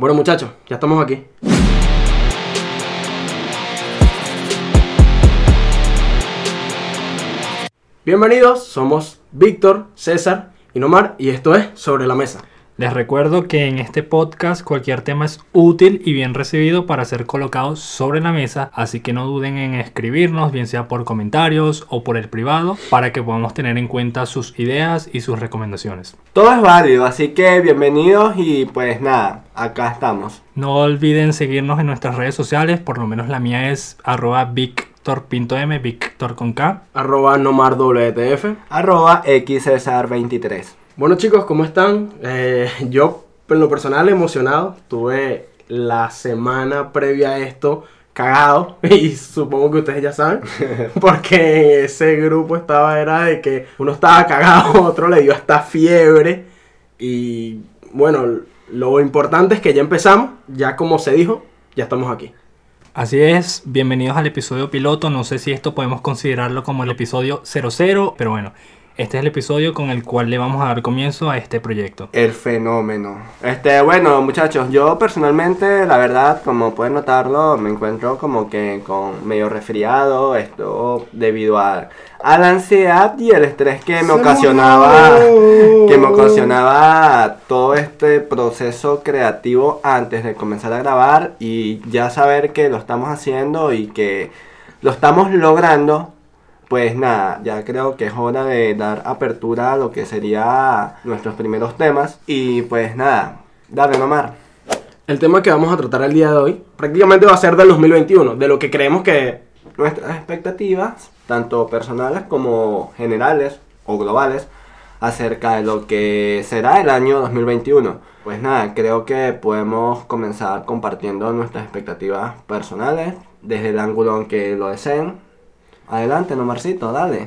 Bueno muchachos, ya estamos aquí. Bienvenidos, somos Víctor, César y Nomar y esto es Sobre la Mesa. Les recuerdo que en este podcast cualquier tema es útil y bien recibido para ser colocado sobre la mesa, así que no duden en escribirnos, bien sea por comentarios o por el privado, para que podamos tener en cuenta sus ideas y sus recomendaciones. Todo es válido, así que bienvenidos y pues nada, acá estamos. No olviden seguirnos en nuestras redes sociales, por lo menos la mía es arroba Victor.m, Victor con K. Arroba NomarWTF. Arroba XCesar23. Bueno chicos, ¿cómo están? Eh, yo, en lo personal, emocionado. Tuve la semana previa a esto cagado y supongo que ustedes ya saben porque ese grupo estaba era de que uno estaba cagado, otro le dio hasta fiebre y bueno, lo importante es que ya empezamos, ya como se dijo, ya estamos aquí. Así es, bienvenidos al episodio piloto, no sé si esto podemos considerarlo como el episodio 00, pero bueno, este es el episodio con el cual le vamos a dar comienzo a este proyecto. El fenómeno. Este, bueno, muchachos, yo personalmente, la verdad, como pueden notarlo, me encuentro como que con medio resfriado, esto debido a, a la ansiedad y el estrés que me ocasionaba que me ocasionaba todo este proceso creativo antes de comenzar a grabar y ya saber que lo estamos haciendo y que lo estamos logrando pues nada, ya creo que es hora de dar apertura a lo que sería nuestros primeros temas. Y pues nada, dale nomar. El tema que vamos a tratar el día de hoy prácticamente va a ser del 2021, de lo que creemos que... Nuestras expectativas, tanto personales como generales o globales, acerca de lo que será el año 2021. Pues nada, creo que podemos comenzar compartiendo nuestras expectativas personales desde el ángulo en que lo deseen Adelante, Nomarcito, dale.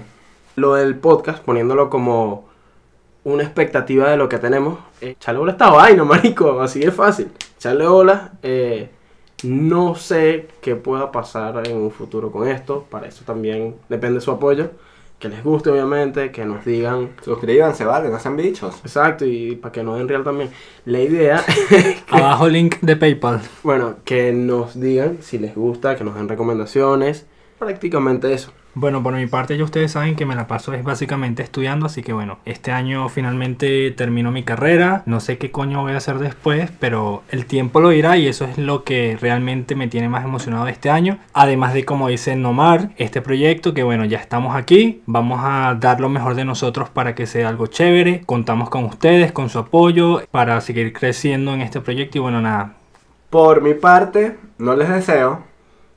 Lo del podcast, poniéndolo como una expectativa de lo que tenemos. Eh, echarle hola a esta vaina, marico, así de fácil. Echarle hola. Eh, no sé qué pueda pasar en un futuro con esto. Para eso también depende su apoyo. Que les guste, obviamente, que nos digan. Suscríbanse, vale, no sean bichos. Exacto, y para que nos den real también. La idea. Abajo link de PayPal. Bueno, que nos digan si les gusta, que nos den recomendaciones prácticamente eso. Bueno, por mi parte ya ustedes saben que me la paso es básicamente estudiando, así que bueno, este año finalmente termino mi carrera, no sé qué coño voy a hacer después, pero el tiempo lo dirá y eso es lo que realmente me tiene más emocionado este año. Además de como dice Nomar, este proyecto que bueno, ya estamos aquí, vamos a dar lo mejor de nosotros para que sea algo chévere, contamos con ustedes, con su apoyo para seguir creciendo en este proyecto y bueno, nada. Por mi parte, no les deseo,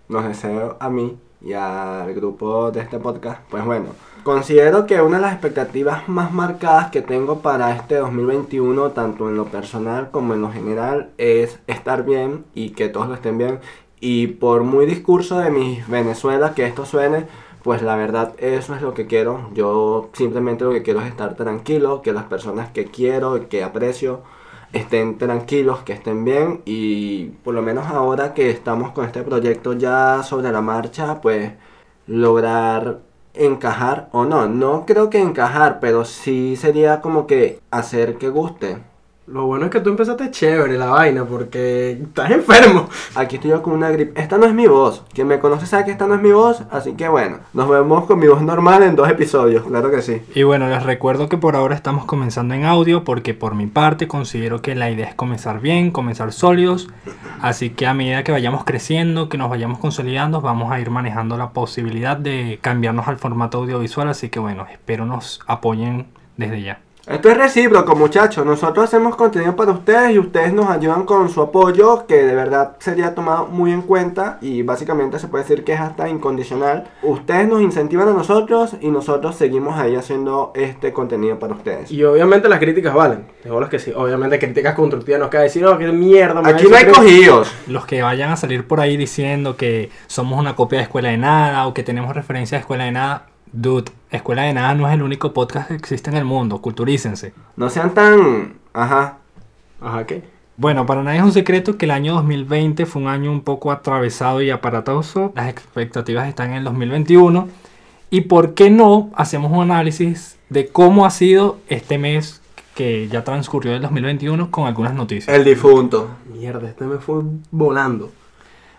nos deseo a mí y al grupo de este podcast, pues bueno, considero que una de las expectativas más marcadas que tengo para este 2021, tanto en lo personal como en lo general, es estar bien y que todos lo estén bien. Y por muy discurso de mis Venezuela que esto suene, pues la verdad eso es lo que quiero. Yo simplemente lo que quiero es estar tranquilo, que las personas que quiero que aprecio estén tranquilos, que estén bien y por lo menos ahora que estamos con este proyecto ya sobre la marcha, pues lograr encajar o no, no creo que encajar, pero sí sería como que hacer que guste. Lo bueno es que tú empezaste chévere la vaina porque estás enfermo. Aquí estoy yo con una gripe. Esta no es mi voz. Quien me conoce sabe que esta no es mi voz. Así que bueno, nos vemos con mi voz normal en dos episodios. Claro que sí. Y bueno, les recuerdo que por ahora estamos comenzando en audio porque por mi parte considero que la idea es comenzar bien, comenzar sólidos. Así que a medida que vayamos creciendo, que nos vayamos consolidando, vamos a ir manejando la posibilidad de cambiarnos al formato audiovisual. Así que bueno, espero nos apoyen desde ya. Esto es recíproco, muchachos. Nosotros hacemos contenido para ustedes y ustedes nos ayudan con su apoyo, que de verdad sería tomado muy en cuenta y básicamente se puede decir que es hasta incondicional. Ustedes nos incentivan a nosotros y nosotros seguimos ahí haciendo este contenido para ustedes. Y obviamente las críticas valen. Digo los que sí. Obviamente críticas constructivas nos cae decir, oh, qué mierda. Aquí no hay cogidos. Los que vayan a salir por ahí diciendo que somos una copia de Escuela de Nada o que tenemos referencia a Escuela de Nada, Dude, Escuela de Nada no es el único podcast que existe en el mundo, culturícense. No sean tan... Ajá. Ajá, ¿qué? Bueno, para nadie es un secreto que el año 2020 fue un año un poco atravesado y aparatoso. Las expectativas están en el 2021. ¿Y por qué no hacemos un análisis de cómo ha sido este mes que ya transcurrió el 2021 con algunas noticias. El difunto. Mierda, este me fue volando.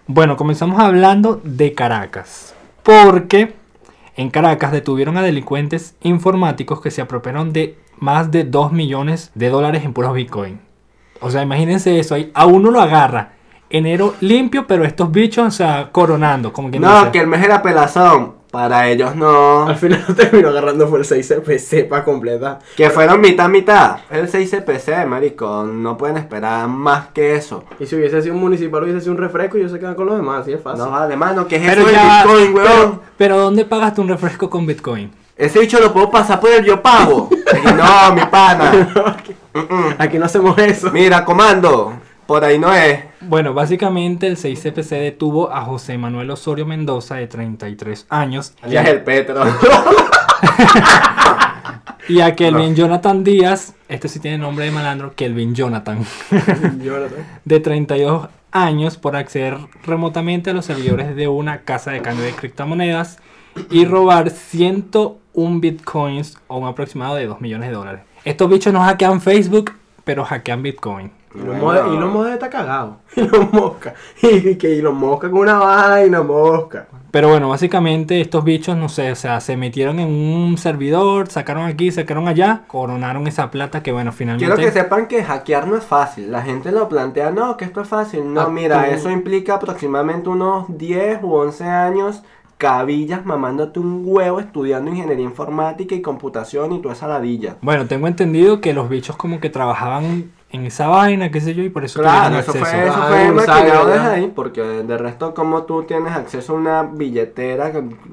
Bueno, comenzamos hablando de Caracas. Porque en Caracas detuvieron a delincuentes informáticos que se apropiaron de más de 2 millones de dólares en puros Bitcoin. O sea, imagínense eso. ahí A uno lo agarra. Enero limpio, pero estos bichos, o sea, coronando. Como quien No, dice. que el mes era pelazón. Para ellos no. Al final lo terminó agarrando fue el 6 CPC para completar. Que fueron mitad mitad. El 6 CPC, marico. No pueden esperar más que eso. Y si hubiese sido un municipal, hubiese sido un refresco y ellos se quedan con los demás, así es fácil. No, vale, mano, ¿qué es Pero eso ya- Bitcoin, pero, weón? pero ¿dónde pagaste un refresco con Bitcoin? Ese bicho lo puedo pasar por el yo pago. Y no, mi pana. Mm-mm. Aquí no hacemos eso. Mira, comando. Por ahí no es. Bueno, básicamente el 6CPC detuvo a José Manuel Osorio Mendoza de 33 años Ya es el Petro. y a Kelvin Jonathan Díaz, este sí tiene nombre de malandro, Kelvin Jonathan, Jonathan. de 32 años por acceder remotamente a los servidores de una casa de cambio de criptomonedas y robar 101 bitcoins o un aproximado de 2 millones de dólares. Estos bichos no hackean Facebook, pero hackean Bitcoin. Y los modes y los modes está cagado. Y los mosca. Y que y los mosca con una vaina, mosca. Pero bueno, básicamente estos bichos, no sé, o sea, se metieron en un servidor, sacaron aquí, sacaron allá, coronaron esa plata que bueno, finalmente... Quiero que sepan que hackear no es fácil. La gente lo plantea, no, que esto es fácil. No, Ah, mira, tú- eso implica aproximadamente unos 10 u 11 años cabillas mamándote un huevo estudiando ingeniería informática y computación y toda esa ladilla. Bueno, tengo entendido que los bichos como que trabajaban en esa vaina, qué sé yo, y por eso Claro, tuvieron eso fue, eso Ah, fue maquinado desde ahí, porque de resto como tú tienes acceso a una billetera,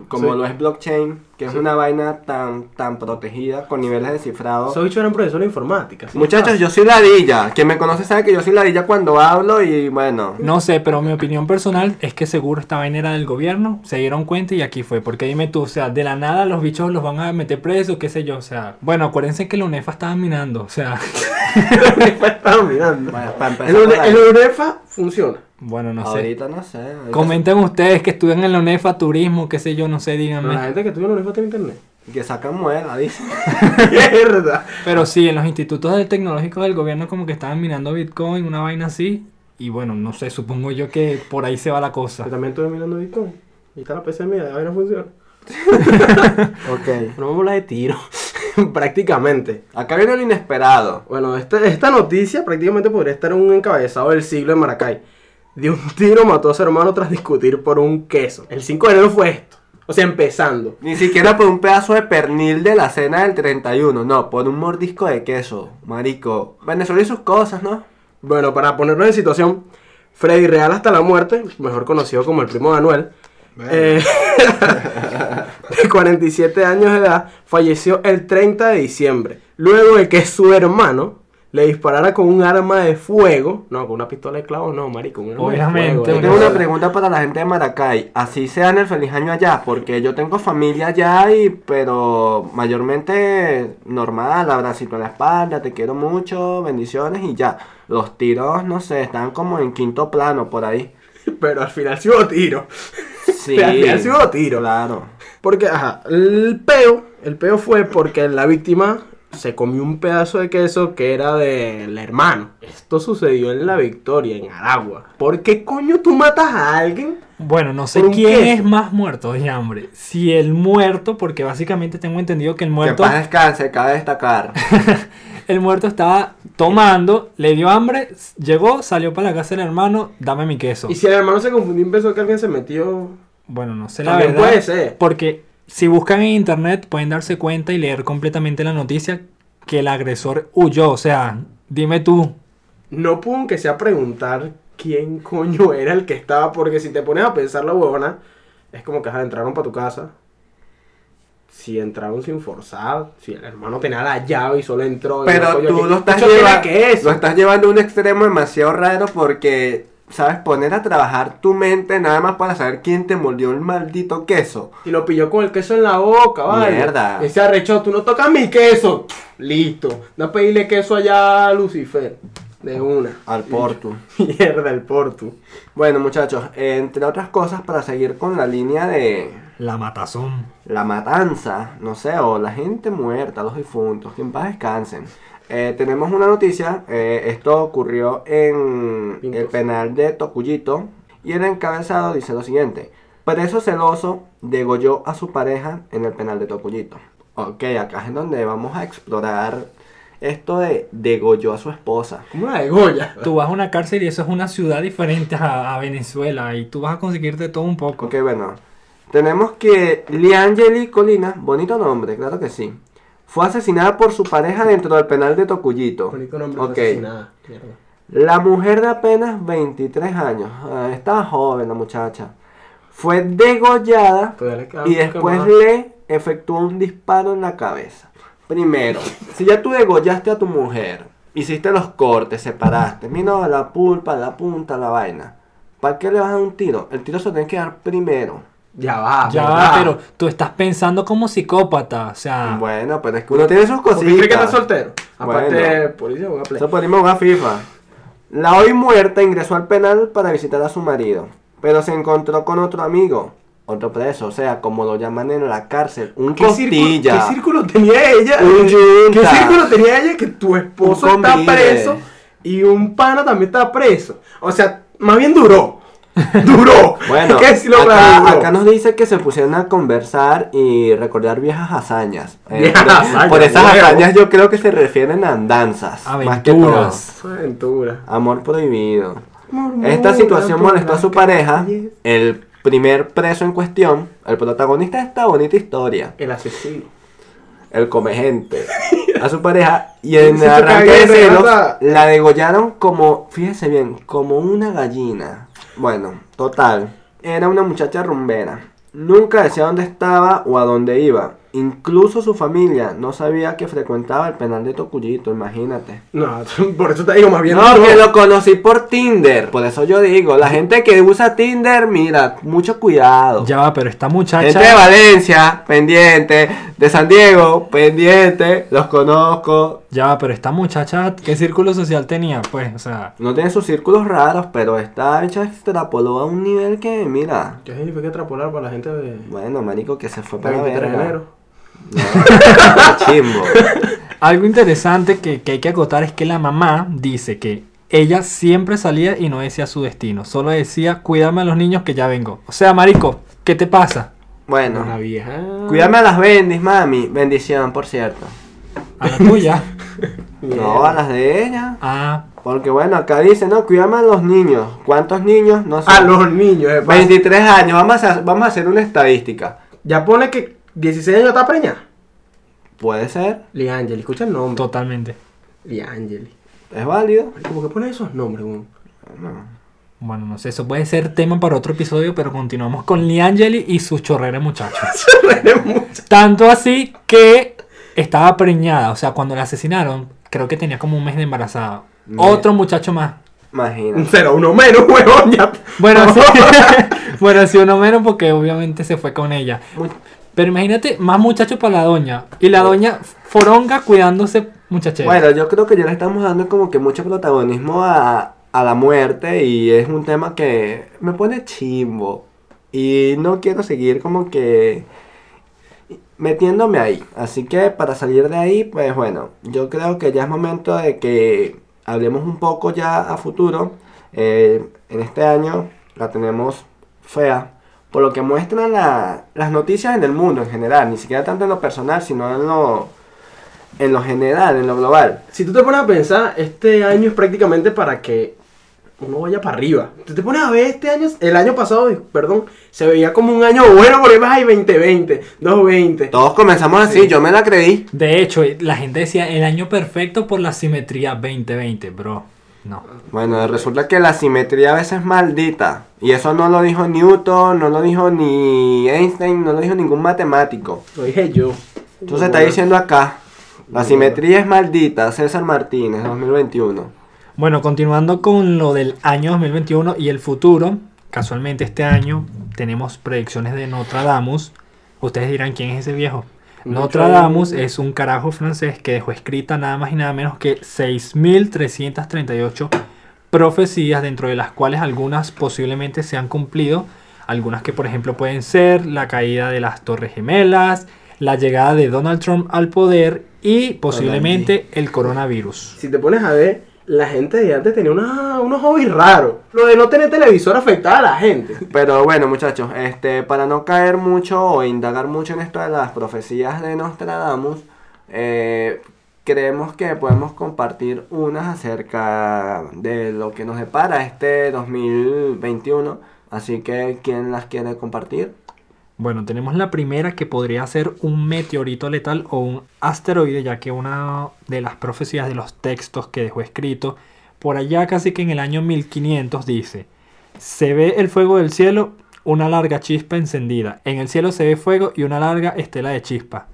como Sí. lo es blockchain, que es una vaina tan, tan protegida con niveles de cifrado. Esos bichos eran profesores de informática. ¿sí? Muchachos, yo soy ladilla. Quien me conoce sabe que yo soy ladilla cuando hablo y bueno. No sé, pero mi opinión personal es que seguro esta vaina era del gobierno, se dieron cuenta y aquí fue. Porque dime tú, o sea, de la nada los bichos los van a meter presos, qué sé yo, o sea. Bueno, acuérdense que la UNEFA estaba minando, o sea. el UNEFA estaba mirando. Bueno, para el UNEFA funciona. Bueno, no sé. Ahorita no sé. ahorita Comenten ustedes que estudian en la UNEFA, turismo, qué sé yo, no sé, Pero díganme. la gente que estudia en la UNEFA tiene internet. Que sacan muela, dice. Mierda. Pero sí, en los institutos del tecnológico del gobierno como que estaban minando Bitcoin, una vaina así. Y bueno, no sé, supongo yo que por ahí se va la cosa. Yo también estuve mirando Bitcoin. Y está la PC mía, la vaina funciona. Ok. No vamos a hablar de tiro. prácticamente. Acá viene lo inesperado. Bueno, este- esta noticia prácticamente podría estar en un encabezado del siglo en Maracay. De un tiro mató a su hermano tras discutir por un queso. El 5 de enero fue esto. O sea, empezando. Ni siquiera por un pedazo de pernil de la cena del 31, no, por un mordisco de queso, marico. Venezuela y sus cosas, ¿no? Bueno, para ponernos en situación, Freddy Real hasta la muerte, mejor conocido como el primo de Anuel, eh, de 47 años de edad, falleció el 30 de diciembre, luego de que su hermano le disparara con un arma de fuego, no, con una pistola de clavo, no, marico, un arma Obviamente, de fuego. Yo tengo una pregunta para la gente de Maracay. Así sea en el feliz año allá, porque yo tengo familia allá y, pero mayormente normal, abracito en la espalda, te quiero mucho, bendiciones y ya. Los tiros, no sé, están como en quinto plano por ahí. Pero al final sí hubo tiro. Sí, Al final sí hubo tiro. Claro. Porque, ajá, el peo, el peo fue porque la víctima se comió un pedazo de queso que era del hermano. Esto sucedió en La Victoria, en Aragua. ¿Por qué coño tú matas a alguien? Bueno, no sé quién queso. es más muerto de hambre. Si el muerto, porque básicamente tengo entendido que el Que muerto, paz descanse, cabe destacar. el muerto estaba tomando, le dio hambre, llegó, salió para la casa del hermano, dame mi queso. Y si el hermano se confundió y pensó que alguien se metió... Bueno, no sé la También verdad. puede ser. Porque si buscan en internet pueden darse cuenta y leer completamente la noticia que el agresor huyó. O sea, dime tú. No pudo aunque sea preguntar quién coño era el que estaba, porque si te pones a pensar la huevona, es como que ajá, entraron para tu casa. Si entraron sin forzar, si el hermano tenía la llave y solo entró. y no, Pero coño, tú ¿qué- lo estás, lo estás llevando a un extremo demasiado raro porque, ¿sabes? Poner a trabajar tu mente nada más para saber quién te mordió el maldito queso. Y lo pilló con el queso en la boca, ¿vale? Mierda. Y se arrechó, tú no tocas mi queso. Listo. A pedirle queso allá a Lucifer. De una. Al portu. Mierda, el portu. Bueno, muchachos, entre otras cosas, para seguir con la línea de La matazón. la matanza, no sé, o la gente muerta, los difuntos, que en paz descansen. Eh, tenemos una noticia, eh, esto ocurrió en Pintos. el penal de Tocuyito y el encabezado dice lo siguiente, preso celoso degolló a su pareja en el penal de Tocuyito. Ok, acá es donde vamos a explorar esto de degolló a su esposa. Como una de Goya. Tú vas a una cárcel y eso es una ciudad diferente a, a Venezuela y tú vas a conseguirte todo un poco. Ok, bueno, tenemos que Liangeli Colina, bonito nombre, claro que sí, fue asesinada por su pareja dentro del penal de Tocuyito. Bonito nombre Ok. de asesinada. Mierda. La mujer de apenas 23 años, ah, estaba joven la muchacha, fue degollada queda y después más. le efectuó un disparo en la cabeza. Primero, si ya tú degollaste a tu mujer, hiciste los cortes, separaste, mira la pulpa, la punta, la vaina, ¿para qué le vas a dar un tiro? El tiro se tiene que dar primero. Ya va, Ya, ¿verdad? pero tú estás pensando como psicópata, o sea, Bueno, pero es que uno tiene sus ¿Por qué cositas. que está soltero? Aparte, Bueno. policía, juega play. Eso podemos jugar FIFA. La hoy muerta ingresó al penal para visitar a su marido, pero se encontró con otro amigo, otro preso, o sea, como lo llaman en la cárcel, un ¿Qué círculo, ¿Qué círculo tenía ella? un ¿Qué círculo tenía ella que tu esposo está preso y un pana también está preso? O sea, más bien duró. Duró. Bueno, claro, acá, nos dice que se pusieron a conversar y recordar viejas hazañas. Eh, Viejas por, hazañas, por esas huevo. hazañas yo creo que se refieren a andanzas. Más que todo. Aventuras. Aventura. Amor prohibido. Murmura Esta situación molestó a su pareja, calles. el primer preso en cuestión, el protagonista de esta bonita historia, El asesino. el come gente, a su pareja, y en el arranque de celos la degollaron como, fíjese bien, como una gallina. Bueno, total, era una muchacha rumbera. Nunca decía dónde estaba o a dónde iba. Incluso su familia no sabía que frecuentaba el penal de Tocuyito, imagínate. No, por eso te digo, más bien No, que lo conocí por Tinder. Por eso yo digo, la gente que usa Tinder, mira, mucho cuidado. ya va, pero esta muchacha... Gente de Valencia, pendiente. De San Diego, pendiente. Los conozco. Ya va, pero esta muchacha, ¿qué círculo social tenía? Pues, o sea, No tiene sus círculos raros, pero esta hecha extrapoló a un nivel que, mira. ¿Qué significa extrapolar para la gente de Bueno, marico, que se fue para para 23 de verga. enero? No, chimbo. algo interesante que, que hay que acotar es que la mamá dice que ella siempre salía y no decía su destino, solo decía, cuídame a los niños que ya vengo. O sea, marico, ¿qué te pasa? Bueno, La vieja. cuídame a las bendis, mami. Bendición, por cierto. A la tuya. No, a las de ella. Ah, Porque bueno, acá dice, no, cuídame a los niños. ¿Cuántos niños? No sé. A los niños, eh, pa- 23 años, vamos a, vamos a hacer una estadística. Ya pone que 16 años está preñada. Puede ser, Liangeli, escucha el nombre. totalmente. Liangeli. es válido. ¿Cómo que pone esos nombres, weón? No. Bueno, no sé, eso puede ser tema para otro episodio, pero continuamos con Liangeli y sus chorreras muchachos. Tanto así que estaba preñada, o sea, cuando la asesinaron, creo que tenía como un mes de embarazada. Me- Otro muchacho más. Un Imagínate. cero, uno menos, weón. Ya. Bueno, sí. bueno, sí, uno menos porque obviamente se fue con ella. Muy- Pero imagínate, más muchachos para la doña. Y la doña foronga cuidándose muchachera. Bueno, yo creo que ya le estamos dando como que mucho protagonismo a, a la muerte y es un tema que me pone chimbo. Y no quiero seguir como que metiéndome ahí. Así que para salir de ahí, pues bueno, yo creo que ya es momento de que hablemos un poco ya a futuro. Eh, en este año la tenemos fea. Por lo que muestran la- las noticias en el mundo en general, ni siquiera tanto en lo personal, sino en lo, en lo general, en lo global. Si tú te pones a pensar, este año es prácticamente para que uno vaya para arriba. Tú te pones a ver este año, el año pasado, perdón, se veía como un año bueno porque ay, 2020, 220. Todos comenzamos así, Sí. yo me la creí. De hecho, la gente decía el año perfecto por la simetría 2020, bro. No. Bueno, resulta que la simetría a veces es maldita. Y eso no lo dijo Newton, no lo dijo ni Einstein, no lo dijo ningún matemático. Lo dije yo. Se está diciendo acá. La simetría es maldita, César Martínez, 2021. Bueno, continuando con lo del año 2021 y el futuro, casualmente este año tenemos predicciones de Nostradamus. Ustedes dirán quién es ese viejo. Nostradamus es un carajo francés que dejó escrita nada más y nada menos que 6.338 profecías, dentro de las cuales algunas posiblemente se han cumplido. Algunas que por ejemplo pueden ser la caída de las Torres Gemelas, la llegada de Donald Trump al poder y posiblemente el coronavirus. Si te pones a ver, la gente de antes tenía unos hobbies raros. Lo de no tener televisor afectaba a la gente. Pero bueno, muchachos, este, para no caer mucho o indagar mucho en esto de las profecías de Nostradamus, eh, creemos que podemos compartir unas acerca de lo que nos depara este 2021. Así que, ¿quién las quiere compartir? Bueno, tenemos la primera que podría ser un meteorito letal o un asteroide, ya que una de las profecías de los textos que dejó escrito por allá casi que en el año 1500 dice, se ve el fuego del cielo, una larga chispa encendida. En el cielo se ve fuego y una larga estela de chispa.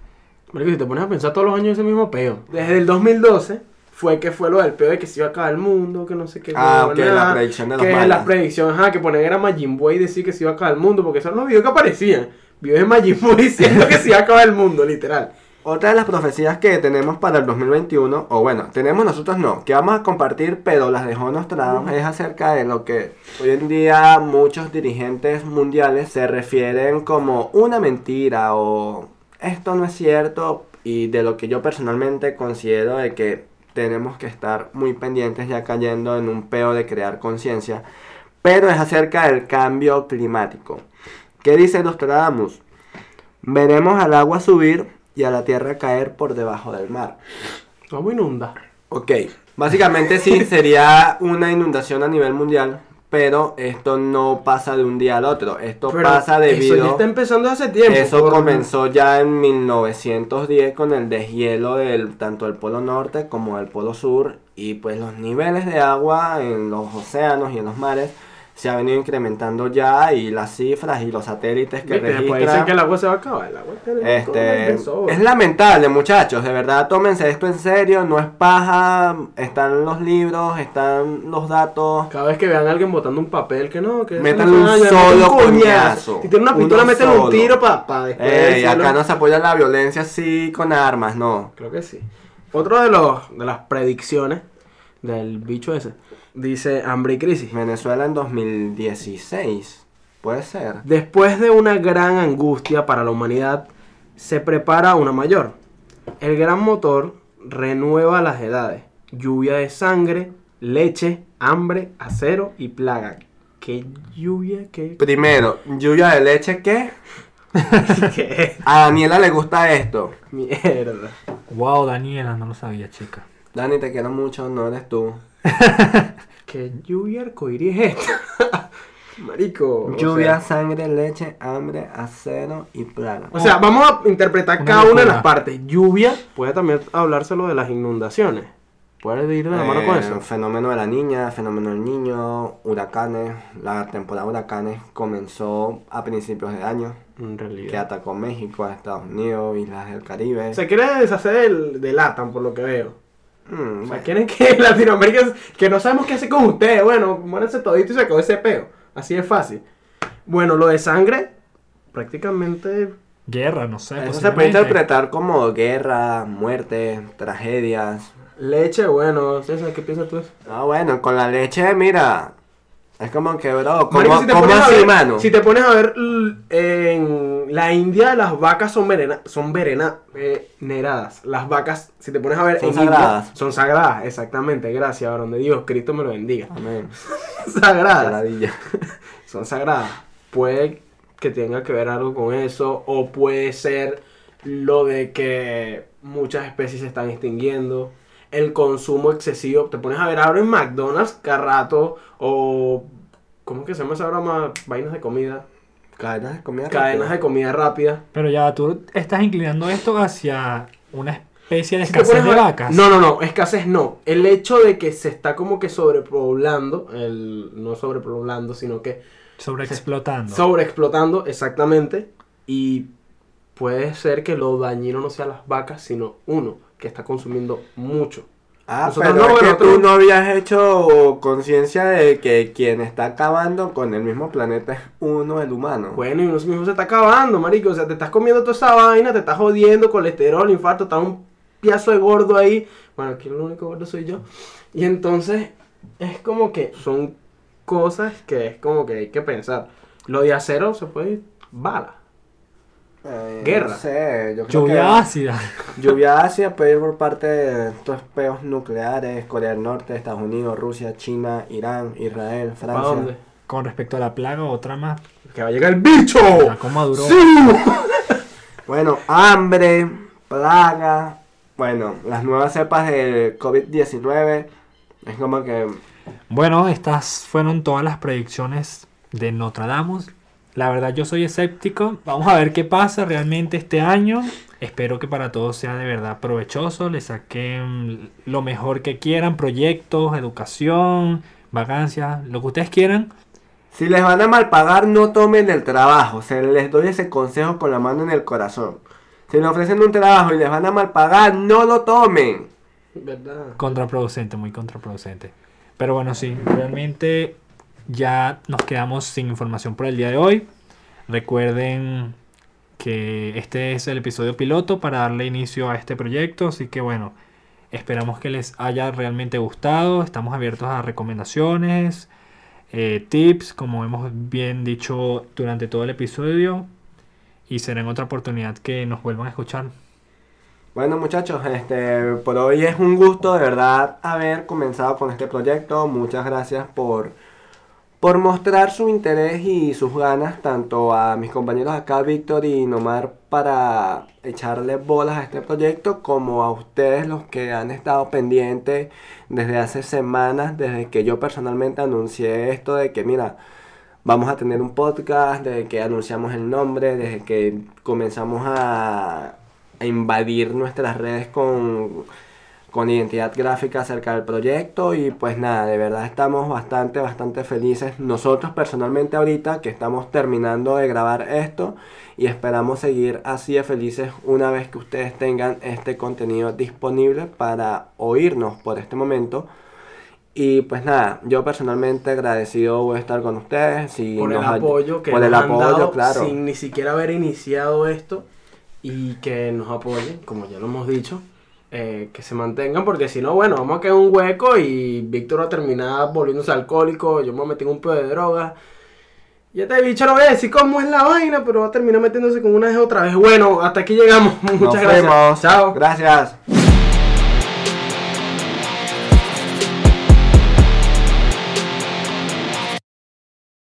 Marico, si te pones a pensar todos los años ese mismo peo. Desde el 2012 fue que fue lo del peo de que se iba a acabar el mundo, que no sé qué. Ah, no, ok, nada, la predicción de los Que mayas. la predicción, ajá, que poner era Majin Buu y decir que se iba a acabar el mundo, porque esos eran los videos que aparecían. Videos de Majin Buu diciendo que se iba a acabar el mundo, literal. Otra de las profecías que tenemos para el 2021, o bueno, tenemos nosotros no, que vamos a compartir, pero las dejó Nostradamus, es acerca de lo que hoy en día muchos dirigentes mundiales se refieren como una mentira o esto no es cierto y de lo que yo personalmente considero de que tenemos que estar muy pendientes ya cayendo en un peo de crear conciencia, pero es acerca del cambio climático. ¿Qué dice Nostradamus? Veremos al agua subir y a la tierra caer por debajo del mar. Vamos a inundar. Ok, básicamente sí sería una inundación a nivel mundial, pero esto no pasa de un día al otro. Esto Pero pasa Eso ya debido... está empezando hace tiempo. Eso por- comenzó ya en 1910 con el deshielo del tanto del Polo Norte como del Polo Sur y pues los niveles de agua en los océanos y en los mares se ha venido incrementando ya y las cifras y los satélites que Viste, Después dicen registran que el agua se va a acabar. El agua este, es lamentable, muchachos. De verdad, tómense esto en serio. No es paja. Están los libros, están los datos. Cada vez que vean a alguien botando un papel que no, que Métanle un solo un coñazo. Si tiene una pistola, meten un tiro para pa después Ey, acá no se apoya la violencia así con armas, no. Creo que sí. Otro de los de las predicciones del bicho ese dice hambre y crisis. Venezuela en 2016. Puede ser. Después de una gran angustia para la humanidad, se prepara una mayor. El gran motor renueva las edades. Lluvia de sangre, leche, hambre, acero y plaga. ¿Qué lluvia? ¿Qué? Primero, lluvia de leche, ¿qué? ¿Qué? A Daniela le gusta esto. Mierda. Wow, Daniela, no lo sabía, chica. Dani, te quiero mucho, no eres tú. ¿Qué lluvia arcoíris es esta? Marico. o Lluvia, sea- sangre, leche, hambre, acero y plaga. O sea, vamos a interpretar Una cada una de las partes. Lluvia, puede también hablárselo de las inundaciones. Puede ir de la mano con Eh, eso. Fenómeno de la niña, fenómeno del niño, huracanes. La temporada de huracanes comenzó a principios de año, En que realidad. atacó México, a Estados Unidos, Islas del Caribe. Se quiere deshacer del, del por lo que veo. Mm, O sea, bueno. quieren que Latinoamérica, que no sabemos qué hacer con ustedes. Bueno, muéranse todito y se acabó ese peo. Así es fácil. Bueno, lo de sangre, prácticamente Guerra, no sé. Eso se puede interpretar como guerra, muerte, tragedias. leche, bueno, César, ¿qué piensas tú? Ah, bueno, con la leche, mira. Es como que, bro, ¿cómo, Marico, si te cómo pones a así, ver- mano? Si te pones a ver, en la India las vacas son verena, son verena, eh. Las vacas, si te pones a ver Son en India, sagradas. son sagradas, exactamente, gracias, varón de Dios, Cristo me lo bendiga. Amén. sagradas, son sagradas. Puede que tenga que ver algo con eso, o puede ser lo de que muchas especies se están extinguiendo. El consumo excesivo, te pones a ver ahora en McDonald's cada rato, o ¿cómo que se llama esa broma? Vainas de comida. Cadenas de comida. Cadenas de rápida. comida rápida. Pero ya tú estás inclinando esto hacia una especie de escasez de vacas. No, no, no, escasez no. El hecho de que se está como que sobrepoblando, el, no sobrepoblando, sino que Sobreexplotando. sobreexplotando, exactamente. Y puede ser que lo dañino no sea las vacas, sino uno que está consumiendo mucho. Ah, Nosotros pero no, es que nosotros- tú no habías hecho conciencia de que quien está acabando con el mismo planeta es uno, el humano. Bueno, y uno mismo se está acabando, marico. O sea, te estás comiendo toda esa vaina, te estás jodiendo, colesterol, infarto, está un piazo de gordo ahí. Bueno, aquí el único gordo soy yo. Y entonces, es como que son cosas que es como que hay que pensar. Lo de acero se puede ir bala. Eh, Guerra. No sé, yo creo Lluvia que ácida. lluvia ácida puede ir por parte de estos peos nucleares, Corea del Norte, Estados Unidos, Rusia, China, Irán, Israel, ¿Para Francia. dónde? Con respecto a la plaga, otra más. Que va a llegar el bicho. Bueno, hambre, plaga, bueno, las nuevas cepas del COVID-19 es como que Bueno, estas fueron todas las predicciones de Nostradamus. La verdad yo soy escéptico. Vamos a ver qué pasa realmente este año. Espero que para todos sea de verdad provechoso. Les saquen lo mejor que quieran. Proyectos, educación, vacancias, lo que ustedes quieran. si les van a mal pagar no tomen el trabajo, se les doy ese consejo con la mano en el corazón. Si le ofrecen un trabajo y les van a mal pagar, no lo tomen. ¿Verdad? Contraproducente, muy contraproducente. Pero bueno, sí, realmente ya nos quedamos sin información por el día de hoy. Recuerden que este es el episodio piloto para darle inicio a este proyecto, así que bueno, esperamos que les haya realmente gustado. Estamos abiertos a recomendaciones, eh, tips, como hemos bien dicho durante todo el episodio. Y será en otra oportunidad que nos vuelvan a escuchar. Bueno muchachos, este, por hoy es un gusto de verdad haber comenzado con este proyecto. Muchas gracias por, por mostrar su interés y sus ganas, tanto a mis compañeros acá, Víctor y Nomar, para echarle bolas a este proyecto, como a ustedes los que han estado pendientes desde hace semanas, desde que yo personalmente anuncié esto de que, mira, vamos a tener un podcast, desde que anunciamos el nombre, desde que comenzamos a a invadir nuestras redes con, con identidad gráfica acerca del proyecto y pues nada, de verdad estamos bastante, bastante felices nosotros personalmente ahorita que estamos terminando de grabar esto y esperamos seguir así de felices una vez que ustedes tengan este contenido disponible para oírnos por este momento. Y pues nada, yo personalmente agradecido voy a estar con ustedes. Si por el nos apoyo que por nos el han apoyo, dado claro. sin ni siquiera haber iniciado esto y que nos apoyen, como ya lo hemos dicho, eh, que se mantengan, porque si no, bueno, vamos a quedar un hueco y Víctor va a terminar volviéndose alcohólico, yo me meter en un pedo de droga. Y este bicho no voy a decir cómo es la vaina, pero va a terminar metiéndose con una vez otra vez. Bueno, hasta aquí llegamos. Muchas Nos gracias. vemos. Chao. Gracias.